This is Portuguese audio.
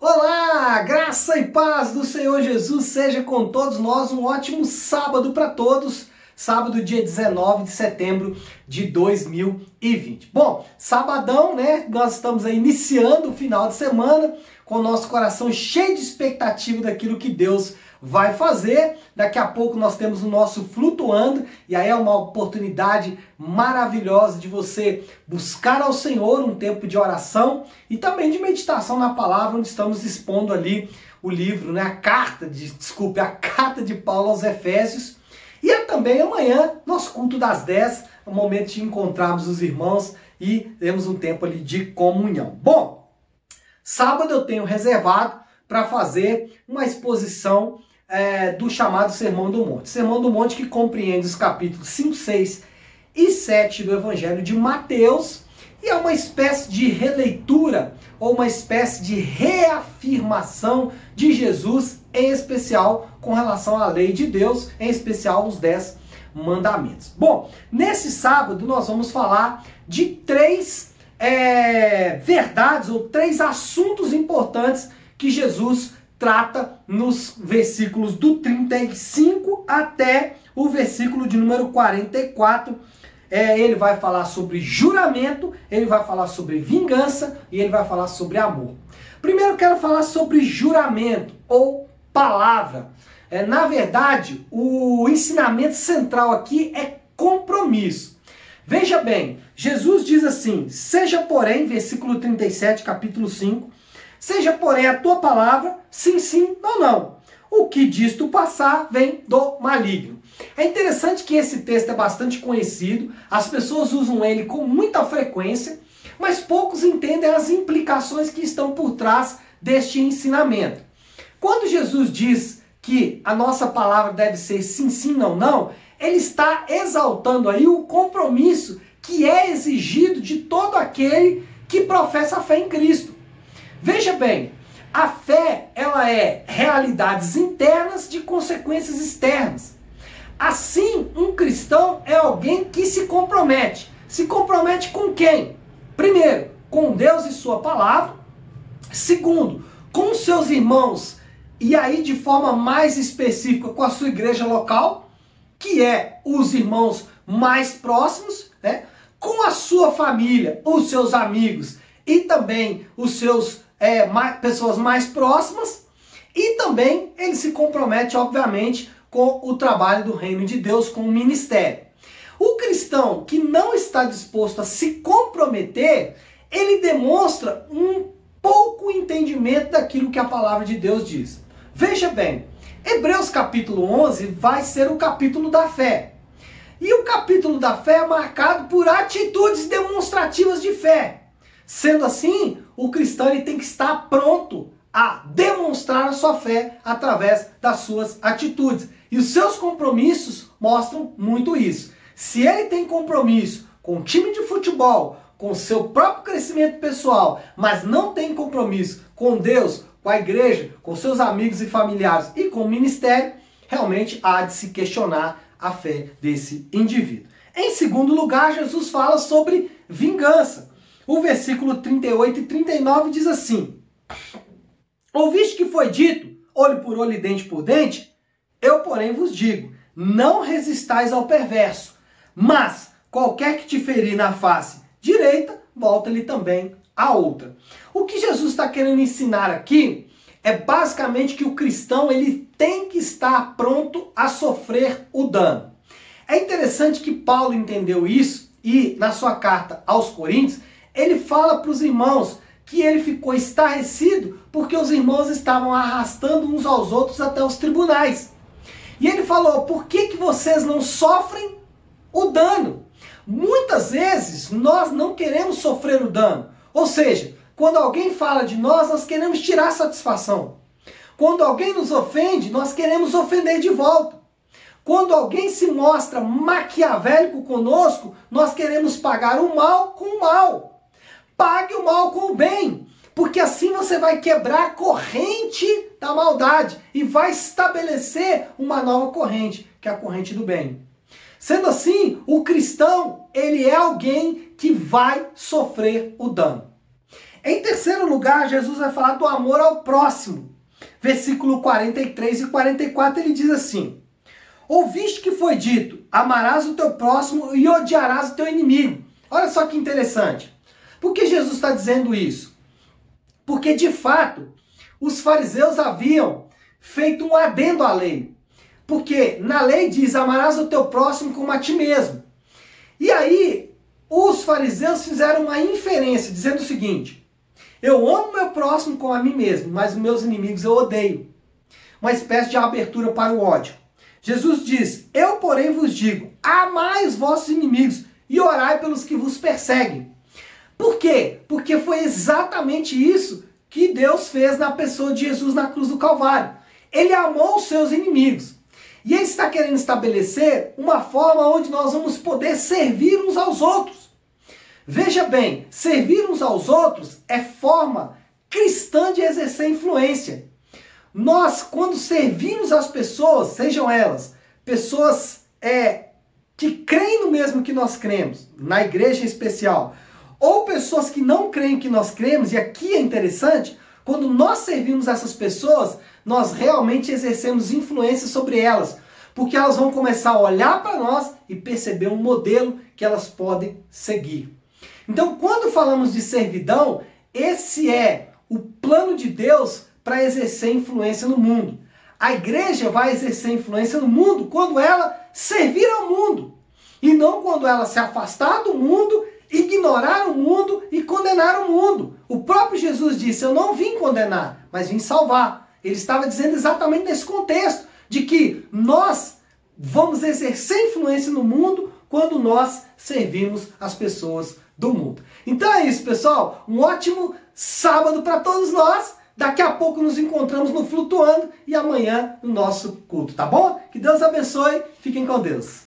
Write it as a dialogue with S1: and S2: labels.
S1: Olá, graça e paz do Senhor Jesus seja com todos nós. Um ótimo sábado para todos. Sábado, dia 19 de setembro de 2020. Bom, sabadão, né? Nós estamos aí iniciando o final de semana com o nosso coração cheio de expectativa daquilo que Deus vai fazer. Daqui a pouco nós temos o nosso flutuando e aí é uma oportunidade maravilhosa de você buscar ao Senhor um tempo de oração e também de meditação na palavra, onde estamos expondo ali o livro, né, a carta de, desculpe, a carta de Paulo aos Efésios. E é também amanhã, nosso culto das 10, é o momento de encontrarmos os irmãos e termos um tempo ali de comunhão. Bom, sábado eu tenho reservado para fazer uma exposição é, do chamado Sermão do Monte. Sermão do Monte que compreende os capítulos 5, 6 e 7 do Evangelho de Mateus e é uma espécie de releitura ou uma espécie de reafirmação de Jesus, em especial com relação à lei de Deus, em especial os dez mandamentos. Bom, nesse sábado nós vamos falar de três é, verdades ou três assuntos importantes que Jesus trata nos versículos do 35 até o versículo de número 44. É, ele vai falar sobre juramento, ele vai falar sobre vingança e ele vai falar sobre amor. Primeiro quero falar sobre juramento ou palavra. É, na verdade, o ensinamento central aqui é compromisso. Veja bem, Jesus diz assim: Seja, porém, versículo 37, capítulo 5, Seja, porém, a tua palavra sim, sim ou não. O que disto passar vem do maligno. É interessante que esse texto é bastante conhecido, as pessoas usam ele com muita frequência, mas poucos entendem as implicações que estão por trás deste ensinamento. Quando Jesus diz que a nossa palavra deve ser sim, sim, não, não, ele está exaltando aí o compromisso que é exigido de todo aquele que professa a fé em Cristo. Veja bem, a fé ela é realidades internas de consequências externas. Assim, um cristão é alguém que se compromete. Se compromete com quem? Primeiro, com Deus e sua palavra. Segundo, com seus irmãos e aí de forma mais específica com a sua igreja local, que é os irmãos mais próximos, né? com a sua família, os seus amigos e também os seus é, mais, pessoas mais próximas e também ele se compromete, obviamente, com o trabalho do reino de Deus, com o ministério. O cristão que não está disposto a se comprometer, ele demonstra um pouco entendimento daquilo que a palavra de Deus diz. Veja bem, Hebreus capítulo 11 vai ser o capítulo da fé. E o capítulo da fé é marcado por atitudes demonstrativas de fé. Sendo assim, o cristão ele tem que estar pronto a demonstrar a sua fé através das suas atitudes. E os seus compromissos mostram muito isso. Se ele tem compromisso com o time de futebol, com o seu próprio crescimento pessoal, mas não tem compromisso com Deus, com a igreja, com seus amigos e familiares e com o ministério, realmente há de se questionar a fé desse indivíduo. Em segundo lugar, Jesus fala sobre vingança. O versículo 38 e 39 diz assim: Ouviste que foi dito, olho por olho e dente por dente? Eu, porém, vos digo: não resistais ao perverso, mas qualquer que te ferir na face direita, volta-lhe também a outra. O que Jesus está querendo ensinar aqui é basicamente que o cristão ele tem que estar pronto a sofrer o dano. É interessante que Paulo entendeu isso e na sua carta aos Coríntios ele fala para os irmãos que ele ficou estarrecido porque os irmãos estavam arrastando uns aos outros até os tribunais. E ele falou: por que, que vocês não sofrem o dano? Muitas vezes nós não queremos sofrer o dano. Ou seja, quando alguém fala de nós, nós queremos tirar satisfação. Quando alguém nos ofende, nós queremos ofender de volta. Quando alguém se mostra maquiavélico conosco, nós queremos pagar o mal com o mal. Pague o mal com o bem, porque assim você vai quebrar a corrente da maldade e vai estabelecer uma nova corrente, que é a corrente do bem. Sendo assim, o cristão, ele é alguém que vai sofrer o dano. Em terceiro lugar, Jesus vai falar do amor ao próximo. Versículo 43 e 44 ele diz assim: Ouviste que foi dito: amarás o teu próximo e odiarás o teu inimigo. Olha só que interessante. Por que Jesus está dizendo isso? Porque de fato os fariseus haviam feito um adendo à lei. Porque na lei diz: amarás o teu próximo como a ti mesmo. E aí, os fariseus fizeram uma inferência, dizendo o seguinte: eu amo meu próximo como a mim mesmo, mas os meus inimigos eu odeio. Uma espécie de abertura para o ódio. Jesus diz: Eu, porém, vos digo: amai os vossos inimigos e orai pelos que vos perseguem. Por quê? Porque foi exatamente isso que Deus fez na pessoa de Jesus na cruz do Calvário. Ele amou os seus inimigos. E ele está querendo estabelecer uma forma onde nós vamos poder servir uns aos outros. Veja bem, servir uns aos outros é forma cristã de exercer influência. Nós, quando servimos as pessoas, sejam elas pessoas é, que creem no mesmo que nós cremos, na igreja em especial, ou pessoas que não creem que nós cremos, e aqui é interessante, quando nós servimos essas pessoas, nós realmente exercemos influência sobre elas, porque elas vão começar a olhar para nós e perceber um modelo que elas podem seguir. Então, quando falamos de servidão, esse é o plano de Deus para exercer influência no mundo. A igreja vai exercer influência no mundo quando ela servir ao mundo, e não quando ela se afastar do mundo ignorar o mundo e condenar o mundo. O próprio Jesus disse: Eu não vim condenar, mas vim salvar. Ele estava dizendo exatamente nesse contexto de que nós vamos exercer influência no mundo quando nós servimos as pessoas do mundo. Então é isso, pessoal. Um ótimo sábado para todos nós. Daqui a pouco nos encontramos no Flutuando e amanhã no nosso culto, tá bom? Que Deus abençoe. Fiquem com Deus.